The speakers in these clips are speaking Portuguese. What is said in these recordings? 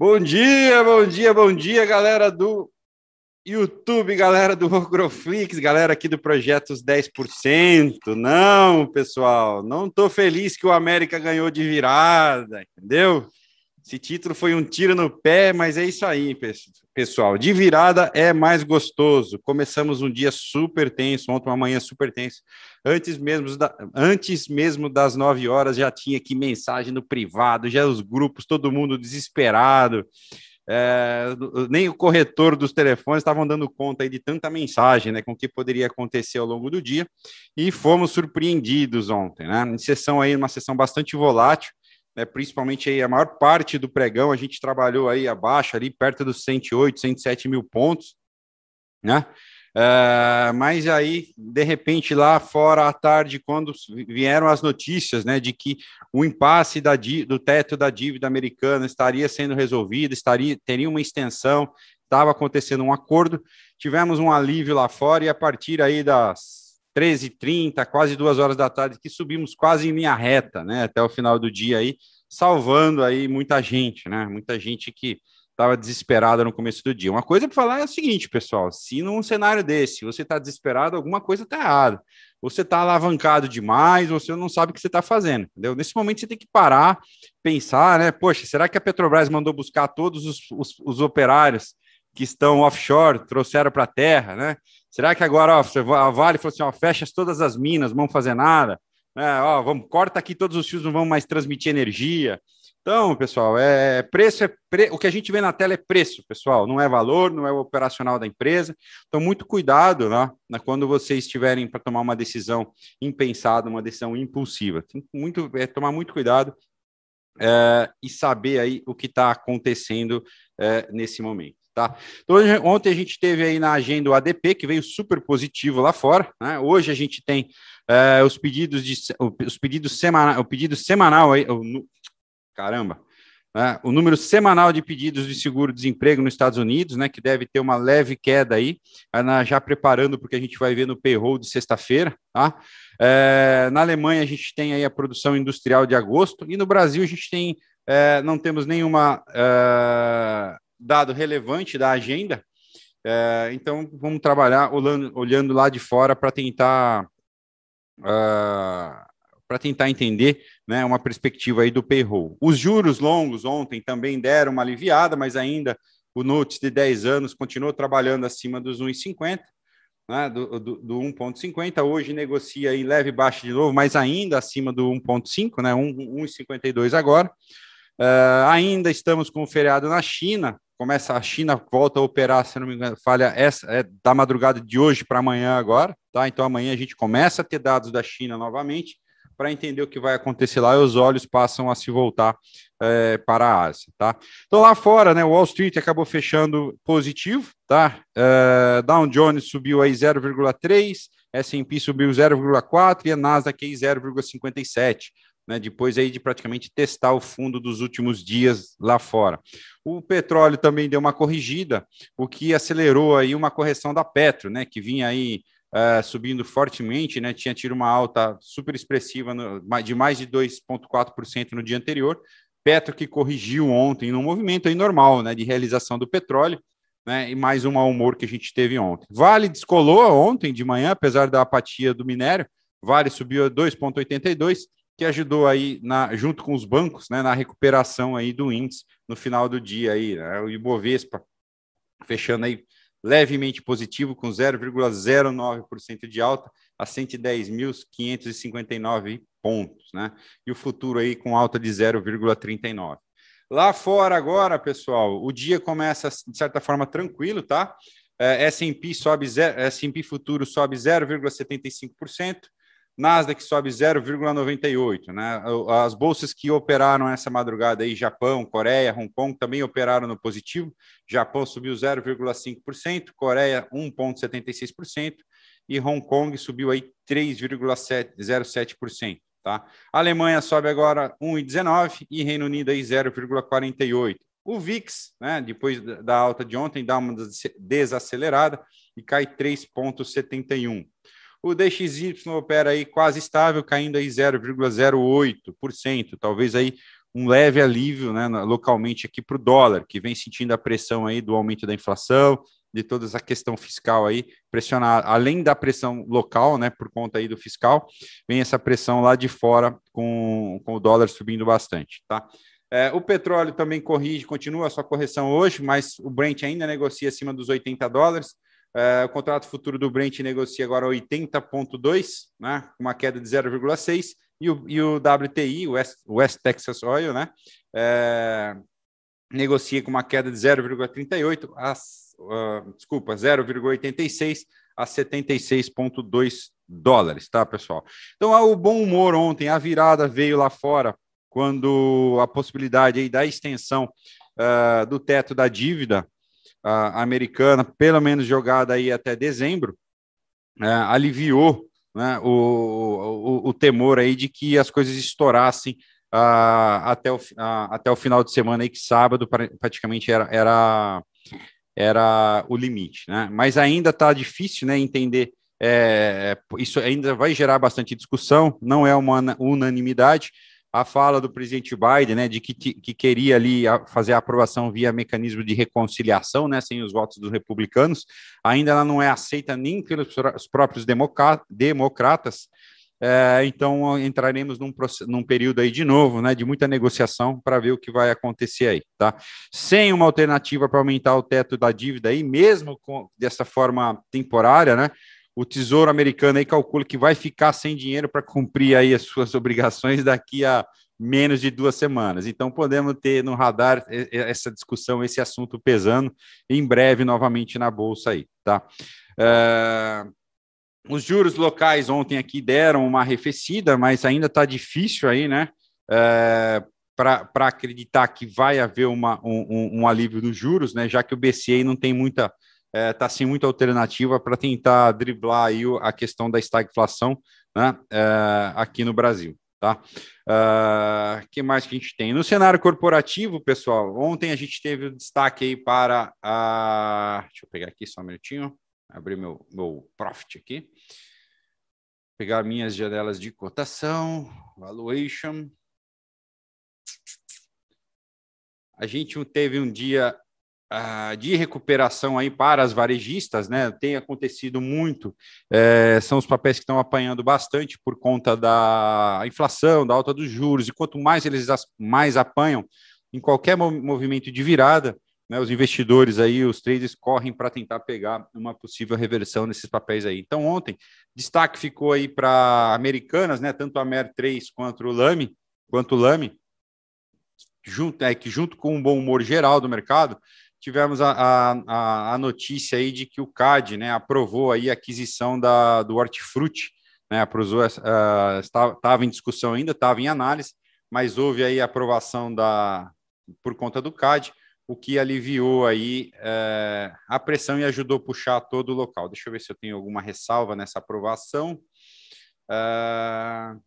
Bom dia, bom dia, bom dia, galera do YouTube, galera do Ogroflix, galera aqui do Projetos 10%. Não, pessoal, não estou feliz que o América ganhou de virada, entendeu? Esse título foi um tiro no pé, mas é isso aí, pessoal. De virada é mais gostoso. Começamos um dia super tenso, ontem uma manhã super tenso. Antes mesmo, da, antes mesmo das nove horas já tinha aqui mensagem no privado, já os grupos, todo mundo desesperado. É, nem o corretor dos telefones estavam dando conta aí de tanta mensagem, né, com o que poderia acontecer ao longo do dia, e fomos surpreendidos ontem, né, em sessão aí, uma sessão bastante volátil, né, principalmente aí a maior parte do pregão, a gente trabalhou aí abaixo, ali perto dos 108, 107 mil pontos, né, Uh, mas aí, de repente, lá fora à tarde, quando vieram as notícias né, de que o impasse da, do teto da dívida americana estaria sendo resolvido, estaria, teria uma extensão, estava acontecendo um acordo, tivemos um alívio lá fora e a partir aí das 13h30, quase duas horas da tarde, que subimos quase em linha reta, né, até o final do dia aí, salvando aí muita gente, né, muita gente que estava desesperada no começo do dia. Uma coisa para falar é o seguinte, pessoal: se num cenário desse você está desesperado, alguma coisa está errada. Você está alavancado demais, você não sabe o que você está fazendo, entendeu? Nesse momento você tem que parar, pensar, né? Poxa, será que a Petrobras mandou buscar todos os, os, os operários que estão offshore, trouxeram para a terra, né? Será que agora ó, a Vale falou assim: ó, fecha todas as minas, não vão fazer nada, né? Ó, vamos, corta aqui todos os fios, não vão mais transmitir energia. Então, pessoal, é preço é pre... o que a gente vê na tela é preço, pessoal, não é valor, não é o operacional da empresa. Então, muito cuidado né, quando vocês estiverem para tomar uma decisão impensada, uma decisão impulsiva. Tem muito, é, tomar muito cuidado é, e saber aí o que está acontecendo é, nesse momento. Tá? Então, ontem a gente teve aí na agenda o ADP, que veio super positivo lá fora. Né? Hoje a gente tem é, os pedidos de os pedidos semanal, o pedido semanal aí, caramba, né? o número semanal de pedidos de seguro-desemprego nos Estados Unidos, né, que deve ter uma leve queda aí, já preparando porque a gente vai ver no payroll de sexta-feira, tá? É, na Alemanha a gente tem aí a produção industrial de agosto e no Brasil a gente tem, é, não temos nenhuma é, dado relevante da agenda, é, então vamos trabalhar olhando, olhando lá de fora para tentar uh, para tentar entender né, uma perspectiva aí do payroll. Os juros longos ontem também deram uma aliviada, mas ainda o notes de 10 anos continuou trabalhando acima dos 1,50, né, do, do, do 1,50. Hoje negocia em leve baixa de novo, mas ainda acima do 1,5, né, 1,52 agora. Uh, ainda estamos com o feriado na China. Começa a China volta a operar, se não me engano, falha essa é da madrugada de hoje para amanhã agora, tá? Então amanhã a gente começa a ter dados da China novamente para entender o que vai acontecer lá e os olhos passam a se voltar é, para a Ásia, tá? Então lá fora, né, Wall Street acabou fechando positivo, tá? Uh, Dow Jones subiu aí 0,3, S&P subiu 0,4 e a Nasdaq aí 0,57. Né, depois aí de praticamente testar o fundo dos últimos dias lá fora. O petróleo também deu uma corrigida, o que acelerou aí uma correção da Petro, né, que vinha aí uh, subindo fortemente, né? Tinha tido uma alta super expressiva no, de mais de 2,4% no dia anterior. Petro que corrigiu ontem num movimento aí normal, né? De realização do petróleo, né? E mais um mau humor que a gente teve ontem. Vale descolou ontem de manhã, apesar da apatia do minério. Vale subiu a 2,82, que ajudou aí na, junto com os bancos, né? Na recuperação aí do índice no final do dia aí, né? O Ibovespa fechando aí levemente positivo, com 0,09% de alta a 110.559 pontos, né? E o futuro aí com alta de 0,39. Lá fora agora, pessoal, o dia começa de certa forma tranquilo, tá? É, S&P sobe S&P futuro sobe 0,75%, Nasdaq sobe 0,98, né? As bolsas que operaram essa madrugada aí, Japão, Coreia, Hong Kong, também operaram no positivo. Japão subiu 0,5%, Coreia 1,76% e Hong Kong subiu aí 3,07%, tá? Alemanha sobe agora 1,19 e Reino Unido aí 0,48. O VIX, né, depois da alta de ontem, dá uma desacelerada e cai 3,71. O DXY opera aí quase estável, caindo aí 0,08%, talvez aí um leve alívio né, localmente aqui para o dólar, que vem sentindo a pressão aí do aumento da inflação, de toda essa questão fiscal aí, pressionar, além da pressão local, né, por conta aí do fiscal, vem essa pressão lá de fora com, com o dólar subindo bastante, tá? É, o petróleo também corrige, continua a sua correção hoje, mas o Brent ainda negocia acima dos 80 dólares. É, o contrato futuro do Brent negocia agora 80,2, né, uma queda de 0,6 e o, e o WTI, o West, West Texas Oil, né, é, negocia com uma queda de 0,38, uh, desculpa, 0,86 a 76,2 dólares, tá, pessoal? Então, o bom humor ontem, a virada veio lá fora, quando a possibilidade aí da extensão uh, do teto da dívida uh, americana, pelo menos jogada aí até dezembro, uh, aliviou né, o, o, o, temor aí de que as coisas estourassem uh, até, o, uh, até o final de semana aí, que sábado praticamente era, era, era o limite, né? Mas ainda está difícil, né, entender. É, isso ainda vai gerar bastante discussão, não é uma unanimidade, a fala do presidente Biden, né, de que, que queria ali fazer a aprovação via mecanismo de reconciliação, né, sem os votos dos republicanos, ainda ela não é aceita nem pelos próprios democratas. É, então entraremos num, num, período aí de novo, né, de muita negociação para ver o que vai acontecer aí, tá? Sem uma alternativa para aumentar o teto da dívida aí, mesmo com, dessa forma temporária, né? O Tesouro Americano aí calcula que vai ficar sem dinheiro para cumprir aí as suas obrigações daqui a menos de duas semanas. Então podemos ter no radar essa discussão, esse assunto pesando em breve novamente na bolsa aí, tá? Uh, os juros locais ontem aqui deram uma arrefecida, mas ainda está difícil aí, né? Uh, para acreditar que vai haver uma, um, um, alívio dos juros, né? Já que o BCE não tem muita está é, tá, sem muita alternativa para tentar driblar aí a questão da estagflação né, é, aqui no Brasil. Tá? Uh, que mais que a gente tem? No cenário corporativo, pessoal, ontem a gente teve o destaque aí para a. Deixa eu pegar aqui só um minutinho, abrir meu, meu profit aqui. Pegar minhas janelas de cotação, valuation. A gente teve um dia uh, de recuperação aí para as varejistas, né? Tem acontecido muito, é, são os papéis que estão apanhando bastante por conta da inflação, da alta dos juros, e quanto mais eles mais apanham em qualquer movimento de virada, né, os investidores aí, os traders correm para tentar pegar uma possível reversão nesses papéis aí. Então, ontem, destaque ficou aí para americanas, né, tanto a MER3 quanto o LAME, quanto o LAME, junto, é, que junto com um bom humor geral do mercado, tivemos a, a, a, notícia aí de que o CAD né, aprovou aí a aquisição da, do Hortifruti, né, aprovou, uh, estava em discussão ainda, estava em análise, mas houve aí a aprovação da, por conta do CAD, o que aliviou aí uh, a pressão e ajudou a puxar todo o local. Deixa eu ver se eu tenho alguma ressalva nessa aprovação. Uh,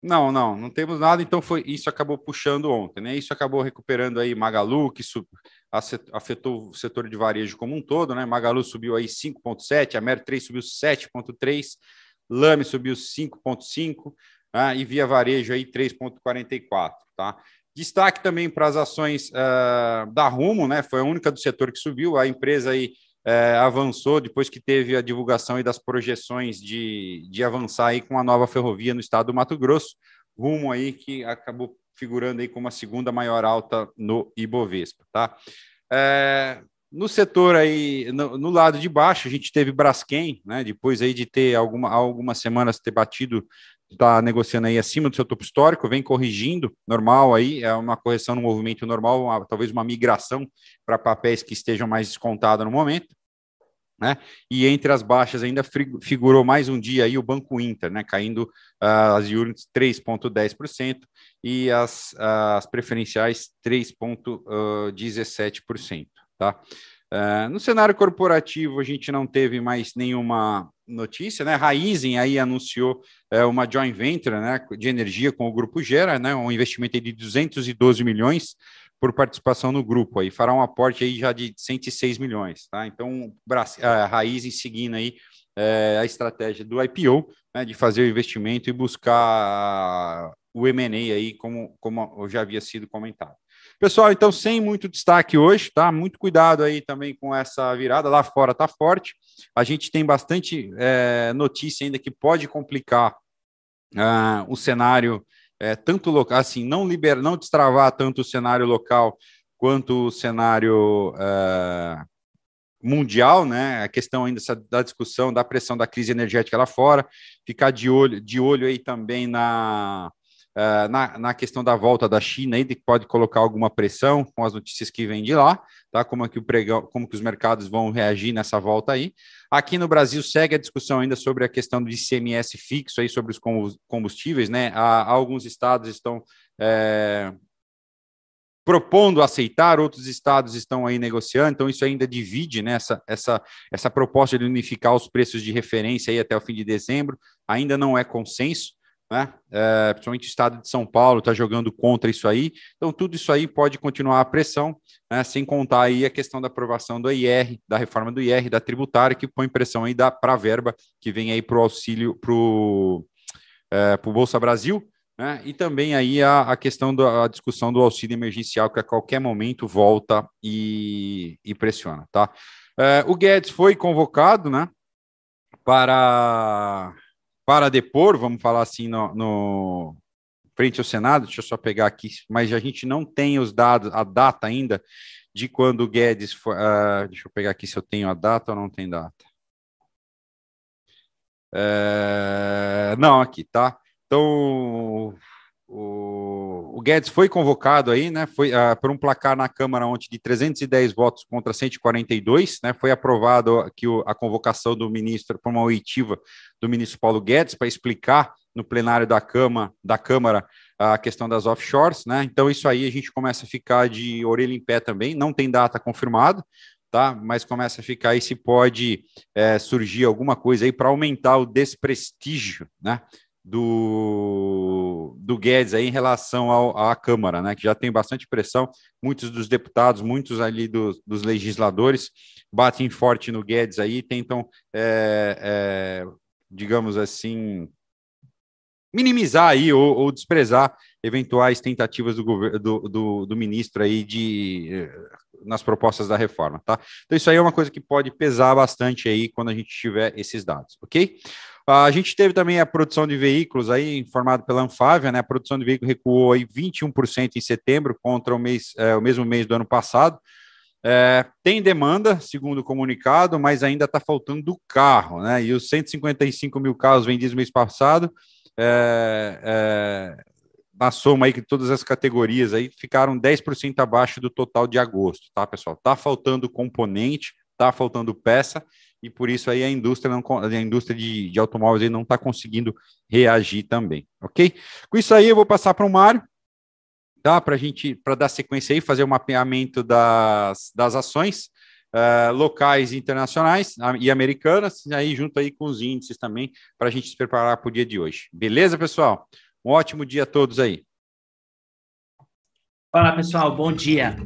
Não, não, não temos nada, então foi isso acabou puxando ontem, né? Isso acabou recuperando aí Magalu, que sub, afetou o setor de varejo como um todo, né? Magalu subiu aí 5,7, a Mer 3 subiu 7,3, Lame subiu 5,5, né? e Via Varejo aí 3,44, tá? Destaque também para as ações uh, da Rumo, né? Foi a única do setor que subiu, a empresa aí é, avançou depois que teve a divulgação das projeções de, de avançar aí com a nova ferrovia no estado do Mato Grosso, rumo aí que acabou figurando aí como a segunda maior alta no Ibovespa, tá? É, no setor aí, no, no, lado de baixo, a gente teve Braskem, né? Depois aí de ter alguma, algumas semanas ter batido, está negociando aí acima do seu topo histórico, vem corrigindo, normal aí, é uma correção no movimento normal, uma, talvez uma migração para papéis que estejam mais descontados no momento. Né? E entre as baixas ainda figurou mais um dia aí o Banco Inter, né? Caindo uh, as units 3,10% e as, uh, as preferenciais 3,17%, tá? Uh, no cenário corporativo, a gente não teve mais nenhuma notícia, né? Raizen aí anunciou uh, uma joint venture né, de energia com o Grupo Gera, né? Um investimento de 212 milhões por participação no grupo aí, fará um aporte aí já de 106 milhões, tá? Então, a Raizen seguindo aí é, a estratégia do IPO, né, de fazer o investimento e buscar o M&A aí, como, como já havia sido comentado. Pessoal, então, sem muito destaque hoje, tá? Muito cuidado aí também com essa virada. Lá fora tá forte. A gente tem bastante é, notícia ainda que pode complicar uh, o cenário, é, tanto local, assim, não liberar, não destravar tanto o cenário local quanto o cenário uh, mundial, né? A questão ainda da discussão da pressão da crise energética lá fora, ficar de olho, de olho aí também na, uh, na, na, questão da volta da China aí, que pode colocar alguma pressão com as notícias que vêm de lá, tá? Como é que o pregão, como que os mercados vão reagir nessa volta aí. Aqui no Brasil segue a discussão ainda sobre a questão do ICMS fixo aí sobre os combustíveis, né? Há, alguns estados estão é, propondo aceitar, outros estados estão aí negociando, então isso ainda divide né, essa, essa, essa proposta de unificar os preços de referência aí até o fim de dezembro, ainda não é consenso, né? É, principalmente o estado de São Paulo está jogando contra isso aí, então tudo isso aí pode continuar a pressão, né, sem contar aí a questão da aprovação do IR, da reforma do IR, da tributária, que põe pressão aí para a verba que vem aí para o auxílio, para o é, Bolsa Brasil, né? E também aí a, a questão da discussão do auxílio emergencial, que a qualquer momento volta e, e pressiona. Tá? É, o Guedes foi convocado né, para, para depor, vamos falar assim, no, no frente ao Senado, deixa eu só pegar aqui, mas a gente não tem os dados, a data ainda de quando o Guedes foi. Uh, deixa eu pegar aqui se eu tenho a data ou não tem data. É, não, aqui, tá? Então, o, o, Guedes foi convocado aí, né? Foi uh, por um placar na Câmara ontem de 310 votos contra 142, né? Foi aprovado aqui o, a convocação do ministro, por uma oitiva do ministro Paulo Guedes, para explicar no plenário da Câmara, da Câmara a questão das offshores, né? Então, isso aí a gente começa a ficar de orelha em pé também, não tem data confirmada, tá? Mas começa a ficar aí se pode é, surgir alguma coisa aí para aumentar o desprestígio, né? Do, do Guedes aí em relação ao, à Câmara, né, que já tem bastante pressão, muitos dos deputados, muitos ali dos, dos legisladores batem forte no Guedes aí, tentam, é, é, digamos assim, minimizar aí ou, ou, desprezar eventuais tentativas do, do, do, do ministro aí de eh, nas propostas da reforma, tá? Então isso aí é uma coisa que pode pesar bastante aí quando a gente tiver esses dados, ok? A gente teve também a produção de veículos aí, informado pela Anfávia, né? A produção de veículos recuou aí 21% em setembro contra o, mês, é, o mesmo mês do ano passado. É, tem demanda, segundo o comunicado, mas ainda está faltando do carro, né? E os 155 mil carros vendidos mês passado, é, é, na soma aí que todas as categorias aí ficaram 10% abaixo do total de agosto, tá, pessoal? Tá faltando componente, tá faltando peça e por isso aí a indústria não a indústria de, de automóveis aí não está conseguindo reagir também, ok? Com isso aí eu vou passar para o Mário, tá? Para a gente para dar sequência aí, fazer o um mapeamento das, das ações uh, locais, internacionais e americanas, aí junto aí com os índices também para a gente se preparar para o dia de hoje. Beleza, pessoal? Um ótimo dia a todos aí. Fala pessoal, bom dia.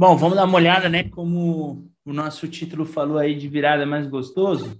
Bom, vamos dar uma olhada, né? Como o nosso título falou aí de virada mais gostoso.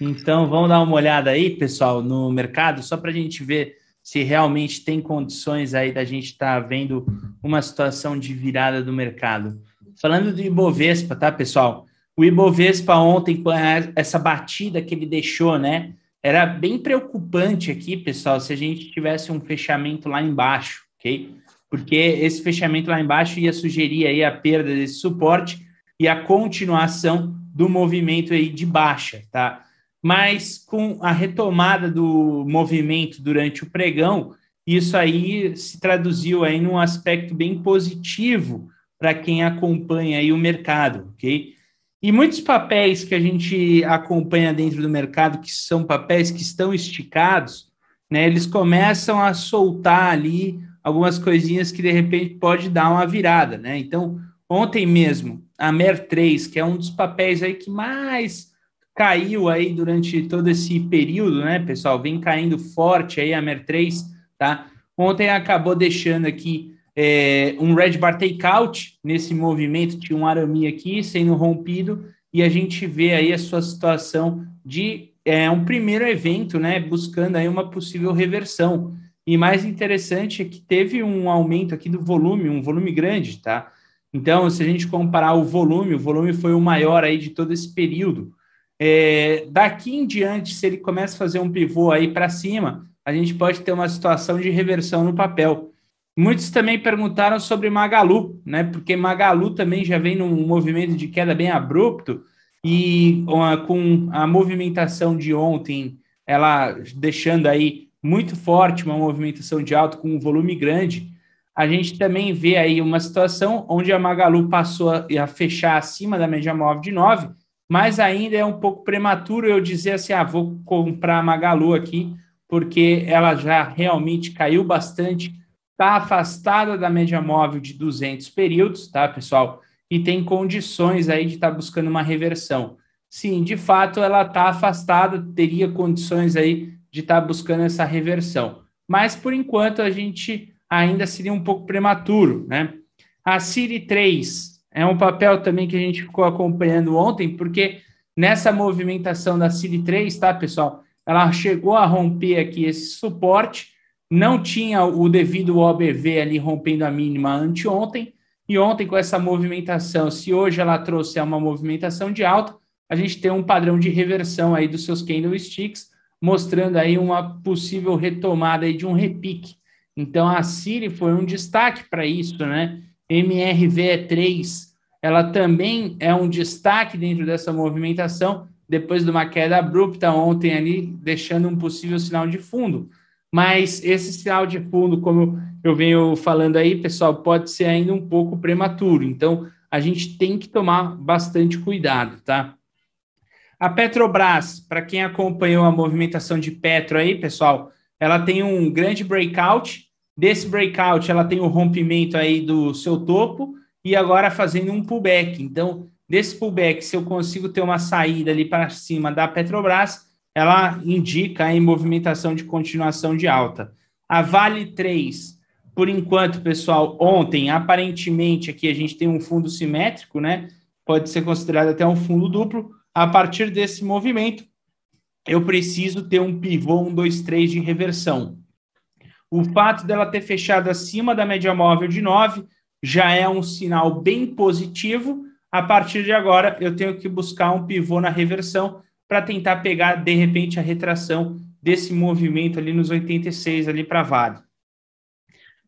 Então, vamos dar uma olhada aí, pessoal, no mercado, só para a gente ver se realmente tem condições aí da gente estar tá vendo uma situação de virada do mercado. Falando do Ibovespa, tá, pessoal? O Ibovespa ontem, com essa batida que ele deixou, né? Era bem preocupante aqui, pessoal, se a gente tivesse um fechamento lá embaixo, ok? Porque esse fechamento lá embaixo ia sugerir aí a perda desse suporte e a continuação do movimento aí de baixa, tá? Mas com a retomada do movimento durante o pregão, isso aí se traduziu aí num aspecto bem positivo para quem acompanha aí o mercado, ok? E muitos papéis que a gente acompanha dentro do mercado, que são papéis que estão esticados, né, eles começam a soltar ali algumas coisinhas que de repente pode dar uma virada, né? Então, ontem mesmo, a MER 3, que é um dos papéis aí que mais caiu aí durante todo esse período, né, pessoal? Vem caindo forte aí a MER 3, tá? Ontem acabou deixando aqui é, um red bar takeout nesse movimento, tinha um arame aqui sendo rompido, e a gente vê aí a sua situação de é um primeiro evento, né, buscando aí uma possível reversão. E mais interessante é que teve um aumento aqui do volume, um volume grande, tá? Então, se a gente comparar o volume, o volume foi o maior aí de todo esse período. É, daqui em diante, se ele começa a fazer um pivô aí para cima, a gente pode ter uma situação de reversão no papel. Muitos também perguntaram sobre Magalu, né? Porque Magalu também já vem num movimento de queda bem abrupto e com a movimentação de ontem, ela deixando aí muito forte uma movimentação de alto com um volume grande, a gente também vê aí uma situação onde a Magalu passou a, fechar acima da média móvel de 9, mas ainda é um pouco prematuro eu dizer assim, ah, vou comprar a Magalu aqui, porque ela já realmente caiu bastante, está afastada da média móvel de 200 períodos, tá, pessoal? E tem condições aí de estar tá buscando uma reversão. Sim, de fato, ela está afastada, teria condições aí de estar tá buscando essa reversão. Mas, por enquanto, a gente ainda seria um pouco prematuro, né? A Siri 3 é um papel também que a gente ficou acompanhando ontem, porque nessa movimentação da Siri 3, tá, pessoal? Ela chegou a romper aqui esse suporte, não tinha o devido OBV ali rompendo a mínima anteontem, e ontem com essa movimentação, se hoje ela trouxe uma movimentação de alta, a gente tem um padrão de reversão aí dos seus candlesticks, mostrando aí uma possível retomada aí de um repique. Então a Siri foi um destaque para isso, né? MRV3, ela também é um destaque dentro dessa movimentação, depois de uma queda abrupta ontem ali, deixando um possível sinal de fundo. Mas esse sinal de fundo, como eu venho falando aí, pessoal, pode ser ainda um pouco prematuro. Então, a gente tem que tomar bastante cuidado, tá? A Petrobras, para quem acompanhou a movimentação de Petro aí, pessoal, ela tem um grande breakout. Desse breakout, ela tem o rompimento aí do seu topo e agora fazendo um pullback. Então, desse pullback, se eu consigo ter uma saída ali para cima da Petrobras, ela indica aí movimentação de continuação de alta. A Vale 3, por enquanto, pessoal, ontem, aparentemente, aqui a gente tem um fundo simétrico, né? Pode ser considerado até um fundo duplo. A partir desse movimento, eu preciso ter um pivô 1, 2, 3 de reversão. O fato dela ter fechado acima da média móvel de 9 já é um sinal bem positivo. A partir de agora, eu tenho que buscar um pivô na reversão para tentar pegar, de repente, a retração desse movimento ali nos 86 ali para Vale.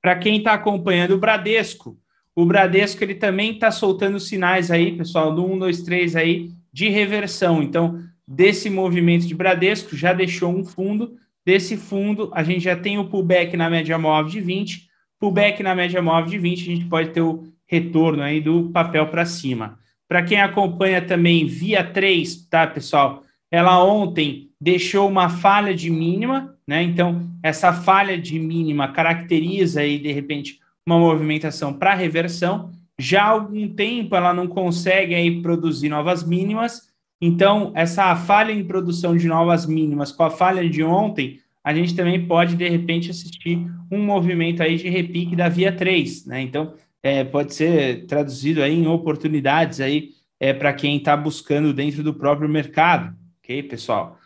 Para quem está acompanhando o Bradesco, o Bradesco ele também está soltando sinais aí, pessoal, do 1, 2, 3 aí de reversão. Então, desse movimento de Bradesco, já deixou um fundo. Desse fundo, a gente já tem o pullback na média móvel de 20. Pullback na média móvel de 20, a gente pode ter o retorno aí do papel para cima. Para quem acompanha também via 3, tá, pessoal? Ela ontem deixou uma falha de mínima, né? Então, essa falha de mínima caracteriza aí, de repente, uma movimentação para reversão. Já há algum tempo ela não consegue aí produzir novas mínimas, então, essa falha em produção de novas mínimas com a falha de ontem, a gente também pode, de repente, assistir um movimento aí de repique da via 3, né? Então, é, pode ser traduzido aí em oportunidades aí é, para quem está buscando dentro do próprio mercado, ok, pessoal?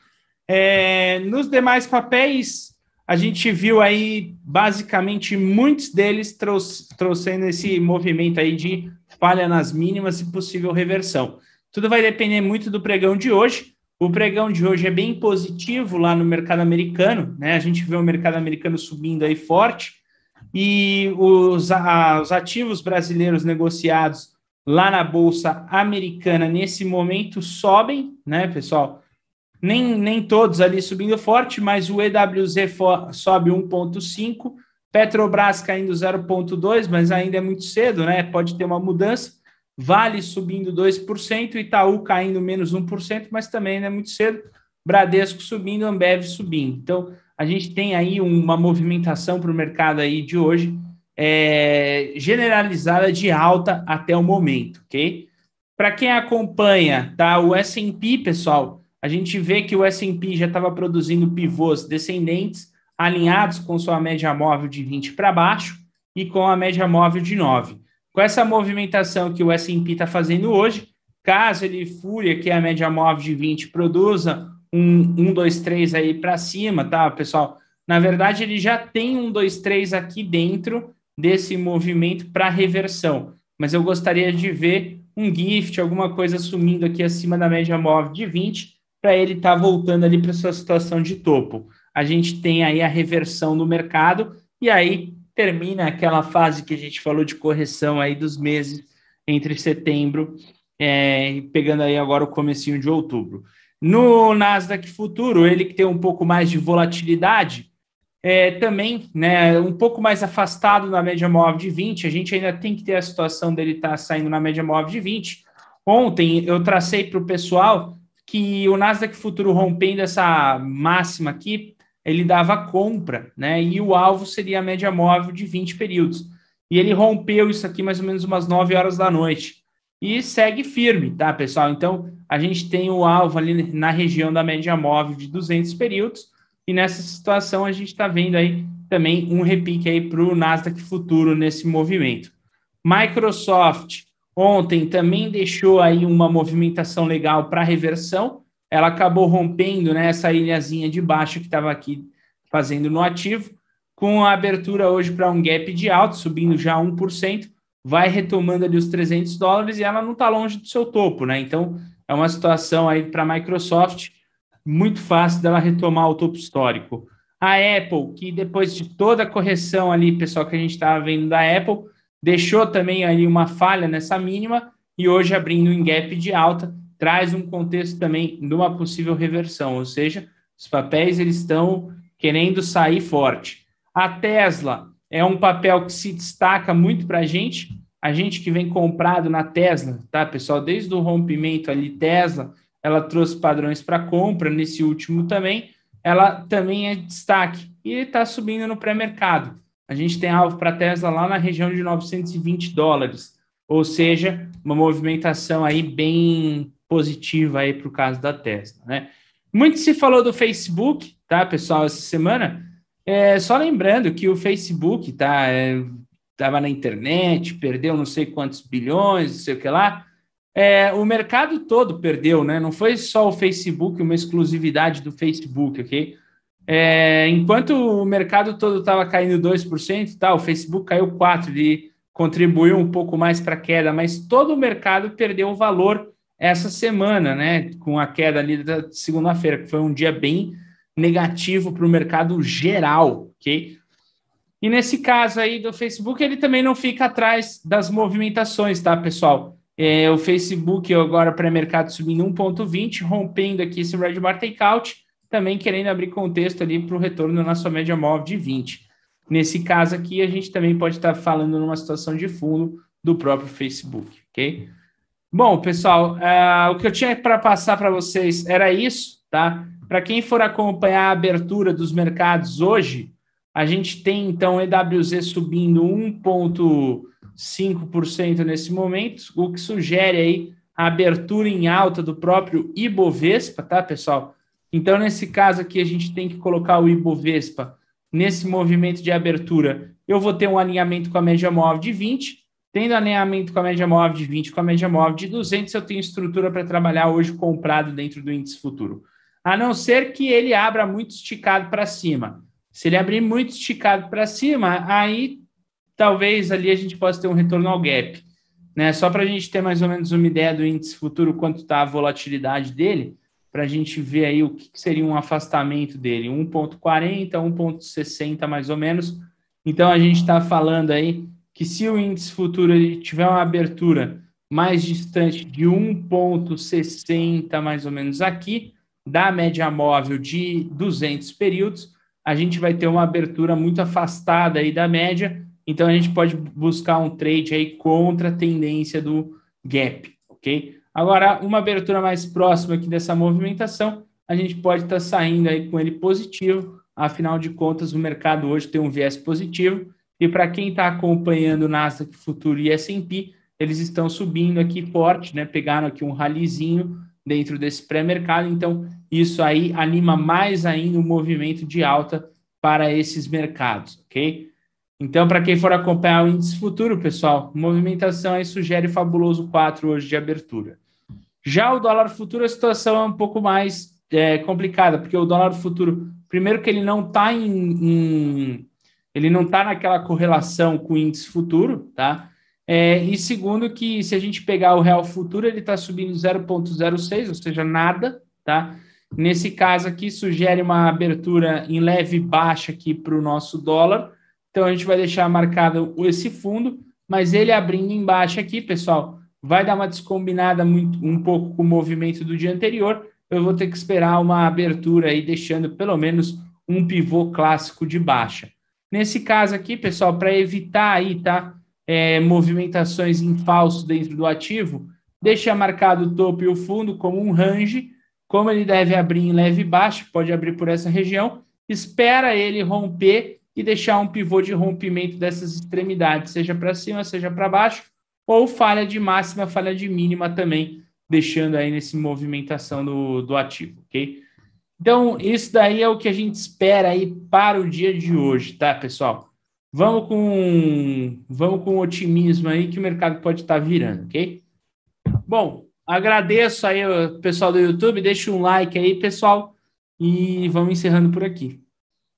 É, nos demais papéis, a gente viu aí, basicamente, muitos deles trouxendo esse movimento aí de falha nas mínimas e possível reversão. Tudo vai depender muito do pregão de hoje. O pregão de hoje é bem positivo lá no mercado americano, né? A gente vê o mercado americano subindo aí forte e os, a, os ativos brasileiros negociados lá na bolsa americana nesse momento sobem, né, pessoal? Nem, nem todos ali subindo forte, mas o EWZ sobe 1,5, Petrobras caindo 0,2, mas ainda é muito cedo, né? Pode ter uma mudança. Vale subindo 2%, Itaú caindo menos 1%, mas também não é muito cedo. Bradesco subindo, Ambev subindo. Então, a gente tem aí uma movimentação para o mercado aí de hoje é, generalizada de alta até o momento, ok? Para quem acompanha, tá? O S&P, pessoal, a gente vê que o S&P já estava produzindo pivôs descendentes alinhados com sua média móvel de 20 para baixo e com a média móvel de 9. Com essa movimentação que o S&P está fazendo hoje, caso ele fure aqui a média móvel de 20, produza um 1, 2, 3 aí para cima, tá, pessoal? Na verdade, ele já tem um 2, 3 aqui dentro desse movimento para reversão, mas eu gostaria de ver um gift, alguma coisa sumindo aqui acima da média móvel de 20, para ele estar tá voltando ali para sua situação de topo. A gente tem aí a reversão do mercado e aí termina aquela fase que a gente falou de correção aí dos meses entre setembro é, pegando aí agora o comecinho de outubro. No Nasdaq Futuro, ele que tem um pouco mais de volatilidade, é, também né, um pouco mais afastado na média móvel de 20, a gente ainda tem que ter a situação dele estar tá saindo na média móvel de 20. Ontem eu tracei para o pessoal que o Nasdaq Futuro rompendo essa máxima aqui, ele dava compra, né? E o alvo seria a média móvel de 20 períodos. E ele rompeu isso aqui mais ou menos umas 9 horas da noite e segue firme, tá, pessoal? Então, a gente tem o alvo ali na região da média móvel de 200 períodos, e nessa situação a gente está vendo aí também um repique aí para o Nasdaq futuro nesse movimento. Microsoft ontem também deixou aí uma movimentação legal para reversão, ela acabou rompendo né, essa ilhazinha de baixo que estava aqui fazendo no ativo, com a abertura hoje para um gap de alto, subindo já 1%, vai retomando ali os 300 dólares e ela não está longe do seu topo, né? Então, é uma situação aí para a Microsoft muito fácil dela retomar o topo histórico. A Apple, que depois de toda a correção ali, pessoal, que a gente estava vendo da Apple, deixou também ali uma falha nessa mínima e hoje abrindo um gap de alta, traz um contexto também de uma possível reversão, ou seja, os papéis eles estão querendo sair forte. A Tesla, é um papel que se destaca muito para a gente. A gente que vem comprado na Tesla, tá, pessoal? Desde o rompimento ali, Tesla, ela trouxe padrões para compra nesse último também. Ela também é destaque e está subindo no pré-mercado. A gente tem alvo para Tesla lá na região de 920 dólares, ou seja, uma movimentação aí bem positiva aí para o caso da Tesla, né? Muito se falou do Facebook, tá, pessoal, essa semana. É, só lembrando que o Facebook tá, é, na internet, perdeu não sei quantos bilhões, não sei o que lá. É, o mercado todo perdeu, né? Não foi só o Facebook, uma exclusividade do Facebook, ok? É, enquanto o mercado todo estava caindo 2%, tá, o Facebook caiu 4%, ele contribuiu um pouco mais para a queda, mas todo o mercado perdeu valor essa semana, né? Com a queda ali da segunda-feira, que foi um dia bem negativo para o mercado geral, ok? E nesse caso aí do Facebook, ele também não fica atrás das movimentações, tá, pessoal? É, o Facebook agora pré-mercado subindo 1,20, rompendo aqui esse red bar takeout, também querendo abrir contexto ali para o retorno na sua média móvel de 20. Nesse caso aqui, a gente também pode estar falando numa situação de fundo do próprio Facebook, ok? Bom, pessoal, uh, o que eu tinha para passar para vocês era isso, tá? Para quem for acompanhar a abertura dos mercados hoje, a gente tem então EWZ subindo 1,5% nesse momento, o que sugere aí a abertura em alta do próprio Ibovespa, tá, pessoal? Então, nesse caso aqui, a gente tem que colocar o Ibovespa nesse movimento de abertura. Eu vou ter um alinhamento com a média móvel de 20, tendo alinhamento com a média móvel de 20, com a média móvel de 200, eu tenho estrutura para trabalhar hoje comprado dentro do índice futuro a não ser que ele abra muito esticado para cima. Se ele abrir muito esticado para cima, aí talvez ali a gente possa ter um retorno ao gap. Né? Só para a gente ter mais ou menos uma ideia do índice futuro, quanto está a volatilidade dele, para a gente ver aí o que seria um afastamento dele, 1,40, 1,60 mais ou menos. Então a gente está falando aí que se o índice futuro tiver uma abertura mais distante de 1,60 mais ou menos aqui, da média móvel de 200 períodos, a gente vai ter uma abertura muito afastada aí da média, então a gente pode buscar um trade aí contra a tendência do gap, ok? Agora, uma abertura mais próxima aqui dessa movimentação, a gente pode estar tá saindo aí com ele positivo, afinal de contas, o mercado hoje tem um viés positivo, e para quem está acompanhando Nasdaq Futuro e S&P, eles estão subindo aqui forte, né? Pegaram aqui um ralizinho dentro desse pré-mercado, então isso aí anima mais ainda o movimento de alta para esses mercados, ok? Então, para quem for acompanhar o índice futuro, pessoal, movimentação aí sugere fabuloso 4 hoje de abertura. Já o dólar futuro, a situação é um pouco mais é, complicada, porque o dólar futuro, primeiro que ele não está em, em, ele não está naquela correlação com o índice futuro, tá? É, e segundo que se a gente pegar o real futuro, ele está subindo 0,06, ou seja, nada, tá? Nesse caso aqui, sugere uma abertura em leve baixa aqui para o nosso dólar. Então, a gente vai deixar marcado esse fundo, mas ele abrindo embaixo aqui, pessoal, vai dar uma descombinada muito, um pouco com o movimento do dia anterior. Eu vou ter que esperar uma abertura aí, deixando pelo menos um pivô clássico de baixa. Nesse caso aqui, pessoal, para evitar aí, tá? É, movimentações em falso dentro do ativo, deixa marcado o topo e o fundo como um range como ele deve abrir em leve baixo, pode abrir por essa região, espera ele romper e deixar um pivô de rompimento dessas extremidades, seja para cima, seja para baixo, ou falha de máxima, falha de mínima também, deixando aí nesse movimentação do, do ativo, ok? Então, isso daí é o que a gente espera aí para o dia de hoje, tá, pessoal? Vamos com, vamos com otimismo aí que o mercado pode estar virando, ok? Bom, Agradeço aí o pessoal do YouTube, deixa um like aí, pessoal, e vamos encerrando por aqui.